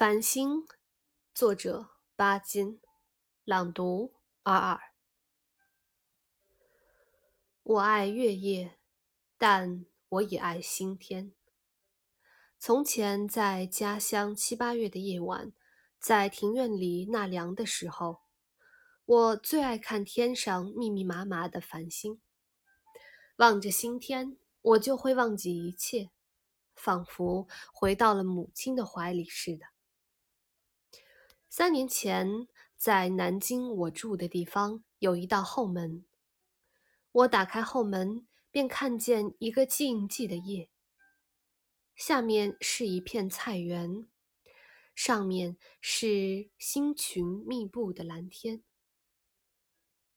繁星，作者巴金，朗读二二。我爱月夜，但我也爱星天。从前在家乡七八月的夜晚，在庭院里纳凉的时候，我最爱看天上密密麻麻的繁星。望着星天，我就会忘记一切，仿佛回到了母亲的怀里似的。三年前，在南京我住的地方有一道后门。我打开后门，便看见一个静寂的夜。下面是一片菜园，上面是星群密布的蓝天。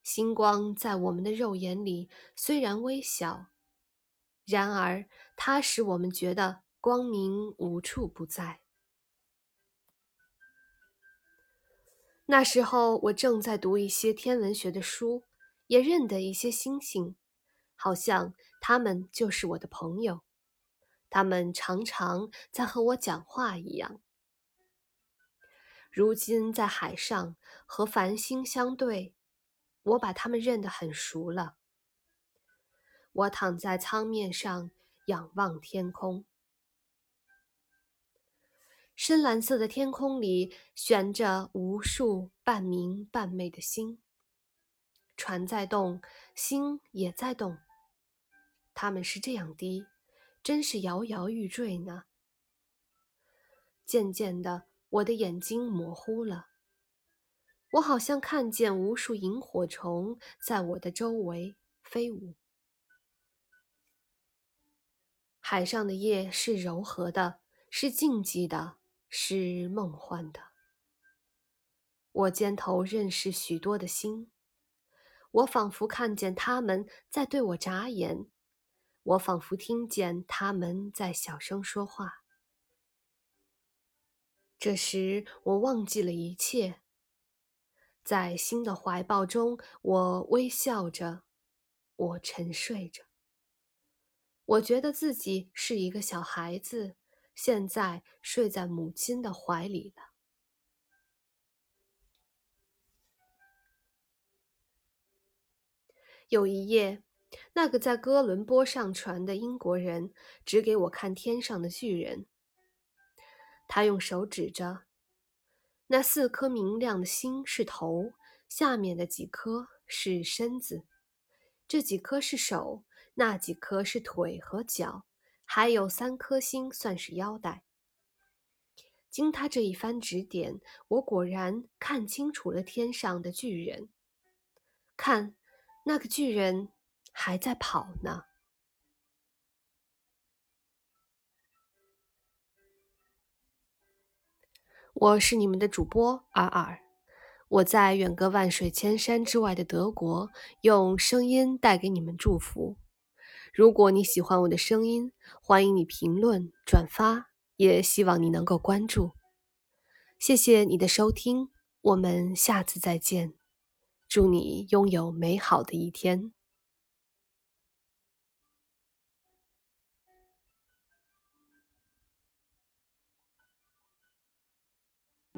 星光在我们的肉眼里虽然微小，然而它使我们觉得光明无处不在。那时候，我正在读一些天文学的书，也认得一些星星，好像他们就是我的朋友，他们常常在和我讲话一样。如今在海上和繁星相对，我把他们认得很熟了。我躺在舱面上，仰望天空。深蓝色的天空里悬着无数半明半昧的星，船在动，星也在动。它们是这样低，真是摇摇欲坠呢。渐渐的，我的眼睛模糊了，我好像看见无数萤火虫在我的周围飞舞。海上的夜是柔和的，是静寂的。是梦幻的。我肩头认识许多的星，我仿佛看见他们在对我眨眼，我仿佛听见他们在小声说话。这时，我忘记了一切，在星的怀抱中，我微笑着，我沉睡着。我觉得自己是一个小孩子。现在睡在母亲的怀里了。有一夜，那个在哥伦布上船的英国人指给我看天上的巨人。他用手指着，那四颗明亮的星是头，下面的几颗是身子，这几颗是手，那几颗是腿和脚。还有三颗星算是腰带。经他这一番指点，我果然看清楚了天上的巨人。看，那个巨人还在跑呢。我是你们的主播尔尔，我在远隔万水千山之外的德国，用声音带给你们祝福。如果你喜欢我的声音，欢迎你评论、转发，也希望你能够关注。谢谢你的收听，我们下次再见。祝你拥有美好的一天。